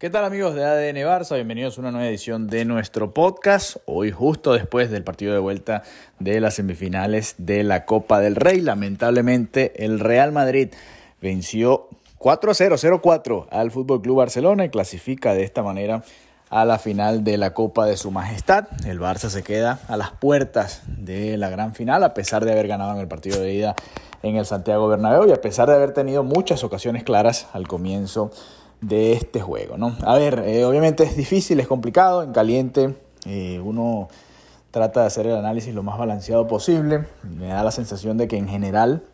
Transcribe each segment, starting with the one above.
¿Qué tal amigos de ADN Barça? Bienvenidos a una nueva edición de nuestro podcast. Hoy justo después del partido de vuelta de las semifinales de la Copa del Rey. Lamentablemente el Real Madrid venció 4 0, 0-4 al Fútbol Club Barcelona y clasifica de esta manera a la final de la Copa de Su Majestad. El Barça se queda a las puertas de la gran final a pesar de haber ganado en el partido de ida en el Santiago Bernabéu y a pesar de haber tenido muchas ocasiones claras al comienzo de este juego. ¿no? A ver, eh, obviamente es difícil, es complicado, en caliente eh, uno trata de hacer el análisis lo más balanceado posible. Me da la sensación de que en general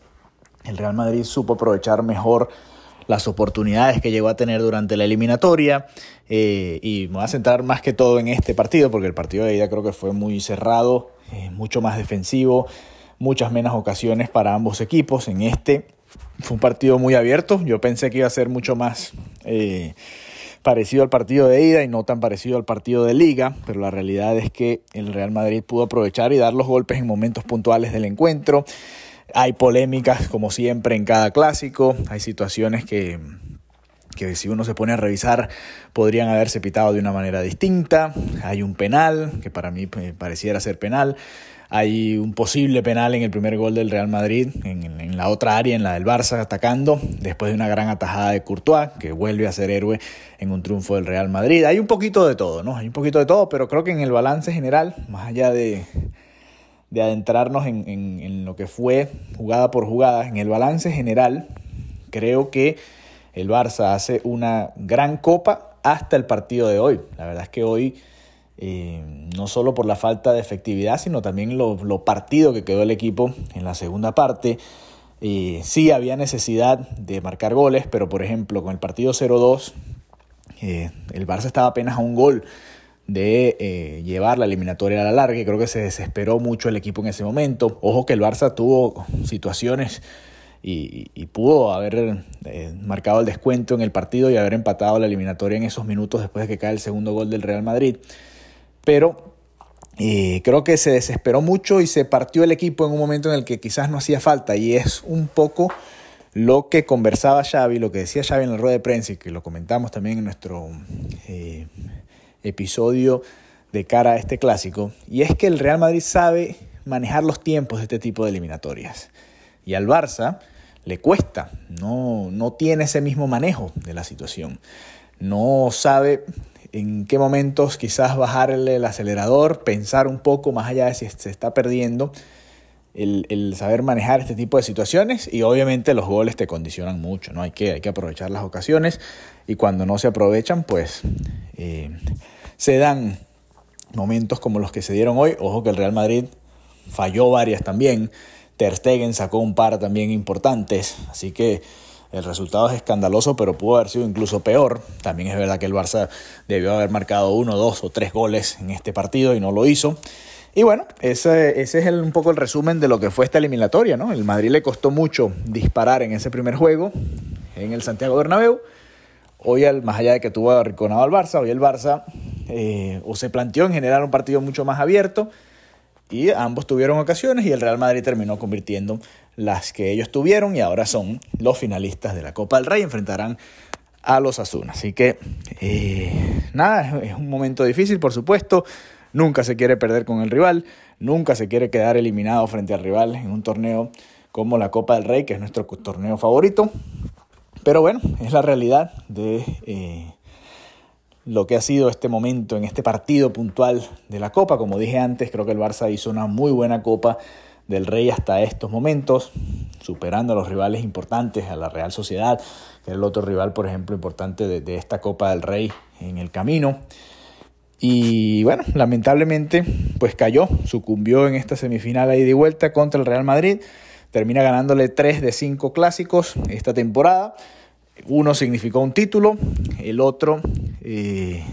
el Real Madrid supo aprovechar mejor las oportunidades que llegó a tener durante la eliminatoria eh, y me voy a centrar más que todo en este partido porque el partido de ida creo que fue muy cerrado, mucho más defensivo, muchas menos ocasiones para ambos equipos. En este fue un partido muy abierto. Yo pensé que iba a ser mucho más eh, parecido al partido de ida y no tan parecido al partido de liga, pero la realidad es que el Real Madrid pudo aprovechar y dar los golpes en momentos puntuales del encuentro. Hay polémicas, como siempre, en cada clásico. Hay situaciones que, que si uno se pone a revisar podrían haberse pitado de una manera distinta. Hay un penal, que para mí eh, pareciera ser penal. Hay un posible penal en el primer gol del Real Madrid, en, la otra área, en la del Barça, atacando, después de una gran atajada de Courtois, que vuelve a ser héroe en un triunfo del Real Madrid. Hay un poquito de todo, ¿no? Hay un poquito de todo, pero creo que en el balance general, más allá de, de adentrarnos en, en lo que fue jugada por jugada, en el balance general, creo que el Barça hace una gran copa hasta el partido de hoy. La verdad es que hoy eh, no solo por la falta de efectividad, sino también lo, partido que quedó el equipo en la segunda parte. Eh, sí había necesidad de marcar goles, pero por ejemplo con el partido 0-2, eh, el Barça estaba apenas a un gol de llevar la eliminatoria a la larga. Creo que se desesperó mucho el equipo en ese momento. Ojo que el Barça tuvo situaciones y, pudo haber marcado el descuento en el partido y haber empatado la eliminatoria en esos minutos después de que cae el segundo gol del Real Madrid. Pero eh, creo que se desesperó mucho y se partió el equipo en un momento en el que quizás no hacía falta. Y es un poco lo que conversaba Xavi, lo que decía Xavi en la rueda de prensa y que lo comentamos también en nuestro eh, episodio de cara a este clásico, y es que el Real Madrid sabe manejar los tiempos de este tipo de eliminatorias. Y al Barça le cuesta, no, no tiene ese mismo manejo de la situación. No sabe en qué momentos quizás bajarle el acelerador, pensar un poco más allá de si se está perdiendo, el, saber manejar este tipo de situaciones y obviamente los goles te condicionan mucho, ¿no? Hay que, hay que aprovechar las ocasiones y cuando no se aprovechan, pues eh, se dan momentos como los que se dieron hoy. Ojo que el Real Madrid falló varias también. Ter Stegen sacó un par también importantes, así que el resultado es escandaloso, pero pudo haber sido incluso peor. También es verdad que el Barça debió haber marcado uno, dos o tres goles en este partido y no lo hizo. Y bueno, ese, es un poco el resumen de lo que fue esta eliminatoria. ¿no? El Madrid le costó mucho disparar en ese primer juego en el Santiago Bernabéu. Hoy, más allá de que tuvo arrinconado al Barça, hoy el Barça eh, o se planteó en generar un partido mucho más abierto y ambos tuvieron ocasiones y el Real Madrid terminó convirtiendo las que ellos tuvieron y ahora son los finalistas de la Copa del Rey, enfrentarán a los Asuna. Así que eh, nada, es un momento difícil, por supuesto. Nunca se quiere perder con el rival, nunca se quiere quedar eliminado frente al rival en un torneo como la Copa del Rey, que es nuestro torneo favorito. Pero bueno, es la realidad de eh, lo que ha sido este momento en este partido puntual de la Copa. Como dije antes, creo que el Barça hizo una muy buena Copa del Rey hasta estos momentos, superando a los rivales importantes, a la Real Sociedad, que es el otro rival, por ejemplo, importante de, esta Copa del Rey en el camino. Y bueno, lamentablemente, pues cayó, sucumbió en esta semifinal ahí de vuelta contra el Real Madrid. Termina ganándole 3 de 5 clásicos esta temporada. Uno significó un título, el otro, eh,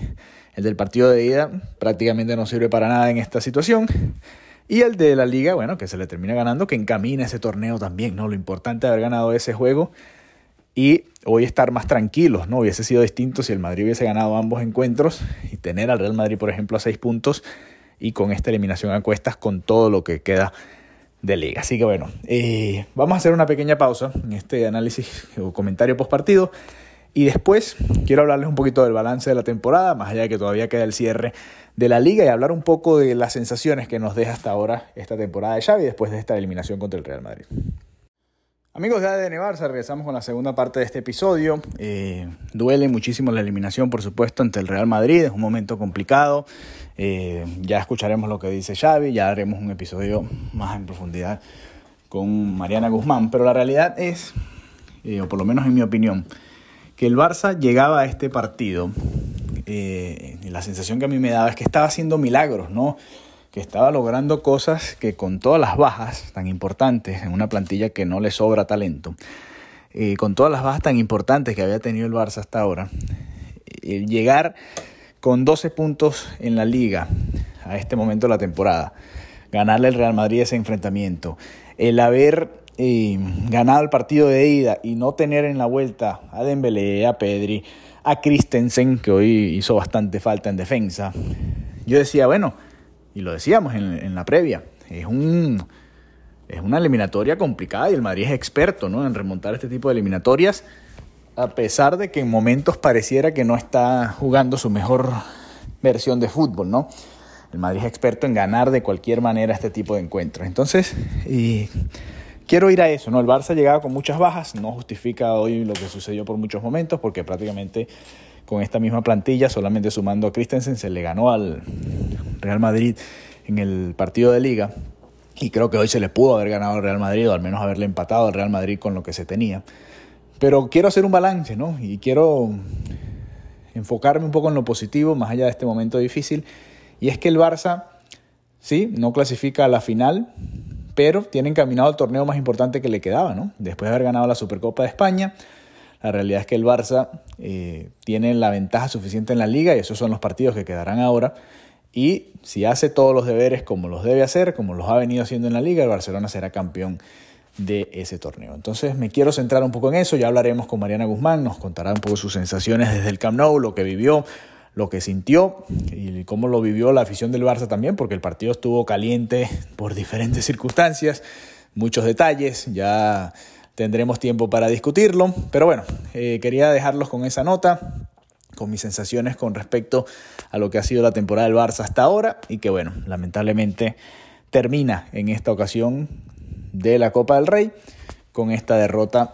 el del partido de ida, prácticamente no sirve para nada en esta situación. Y el de la liga, bueno, que se le termina ganando, que encamina ese torneo también, ¿no? Lo importante de haber ganado ese juego y hoy estar más tranquilos, ¿no? Hubiese sido distinto si el Madrid hubiese ganado ambos encuentros y tener al Real Madrid, por ejemplo, a seis puntos y con esta eliminación a cuestas con todo lo que queda de liga. Así que bueno, eh, vamos a hacer una pequeña pausa en este análisis o comentario post partido Y después quiero hablarles un poquito del balance de la temporada, más allá de que todavía queda el cierre de la liga y hablar un poco de las sensaciones que nos deja hasta ahora esta temporada de Xavi después de esta eliminación contra el Real Madrid. Amigos de ADN Barça, regresamos con la segunda parte de este episodio. Eh, duele muchísimo la eliminación, por supuesto, ante el Real Madrid. Es un momento complicado. Eh, ya escucharemos lo que dice Xavi, ya haremos un episodio más en profundidad con Mariana Guzmán. Pero la realidad es, eh, o por lo menos en mi opinión, que el Barça llegaba a este partido. la sensación que a mí me daba es que estaba haciendo milagros, ¿no? Que estaba logrando cosas que con todas las bajas tan importantes en una plantilla que no le sobra talento, y con todas las bajas tan importantes que había tenido el Barça hasta ahora, el llegar con 12 puntos en la liga a este momento de la temporada, ganarle al Real Madrid ese enfrentamiento, el haber eh, ganado el partido de ida y no tener en la vuelta a Dembélé, a Pedri, a Christensen, que hoy hizo bastante falta en defensa, yo decía, bueno, y lo decíamos en, la previa, es, un, es una eliminatoria complicada y el Madrid es experto ¿no? en remontar este tipo de eliminatorias, a pesar de que en momentos pareciera que no está jugando su mejor versión de fútbol, ¿no? El Madrid es experto en ganar de cualquier manera este tipo de encuentros. Entonces, y quiero ir a eso, ¿no? El Barça llegaba con muchas bajas, no justifica hoy lo que sucedió por muchos momentos, porque prácticamente con esta misma plantilla, solamente sumando a Christensen, se le ganó al Real Madrid en el partido de liga. Y creo que hoy se le pudo haber ganado al Real Madrid, o al menos haberle empatado al Real Madrid con lo que se tenía. Pero quiero hacer un balance, ¿no? Y quiero enfocarme un poco en lo positivo, más allá de este momento difícil. Y es que el Barça, sí, no clasifica a la final, pero tiene encaminado el torneo más importante que le quedaba, ¿no? Después de haber ganado la Supercopa de España, la realidad es que el Barça eh, tiene la ventaja suficiente en la liga y esos son los partidos que quedarán ahora. Y si hace todos los deberes como los debe hacer, como los ha venido haciendo en la liga, el Barcelona será campeón de ese torneo. Entonces me quiero centrar un poco en eso, ya hablaremos con Mariana Guzmán, nos contará un poco sus sensaciones desde el Camp Nou, lo que vivió, lo que sintió y cómo lo vivió la afición del Barça también, porque el partido estuvo caliente por diferentes circunstancias, muchos detalles, ya tendremos tiempo para discutirlo. Pero bueno, eh, quería dejarlos con esa nota, mis sensaciones con respecto a lo que ha sido la temporada del Barça hasta ahora y que bueno, lamentablemente termina en esta ocasión de la Copa del Rey con esta derrota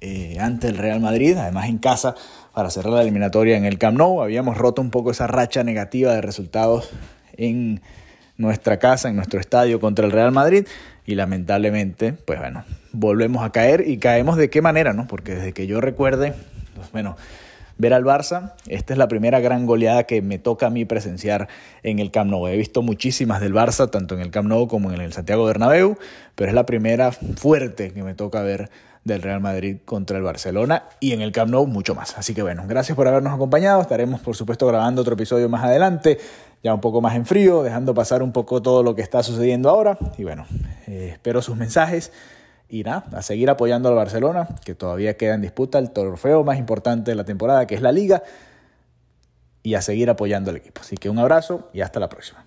eh, ante el Real Madrid, además en casa para cerrar la eliminatoria en el Camp Nou. Habíamos roto un poco esa racha negativa de resultados en nuestra casa, en nuestro estadio contra el Real Madrid y lamentablemente, pues bueno, volvemos a caer y caemos de qué manera, ¿no? Porque desde que yo recuerde, pues bueno, ver al Barça, esta es la primera gran goleada que me toca a mí presenciar en el Camp Nou. He visto muchísimas del Barça, tanto en el Camp Nou como en el Santiago Bernabéu, pero es la primera fuerte que me toca ver del Real Madrid contra el Barcelona y en el Camp Nou mucho más. Así que bueno, gracias por habernos acompañado. Estaremos por supuesto grabando otro episodio más adelante ya un poco más en frío, dejando pasar un poco todo lo que está sucediendo ahora. Y bueno, eh, espero sus mensajes y nada, a seguir apoyando al Barcelona, que todavía queda en disputa el trofeo más importante de la temporada, que es la liga, y a seguir apoyando al equipo. Así que un abrazo y hasta la próxima.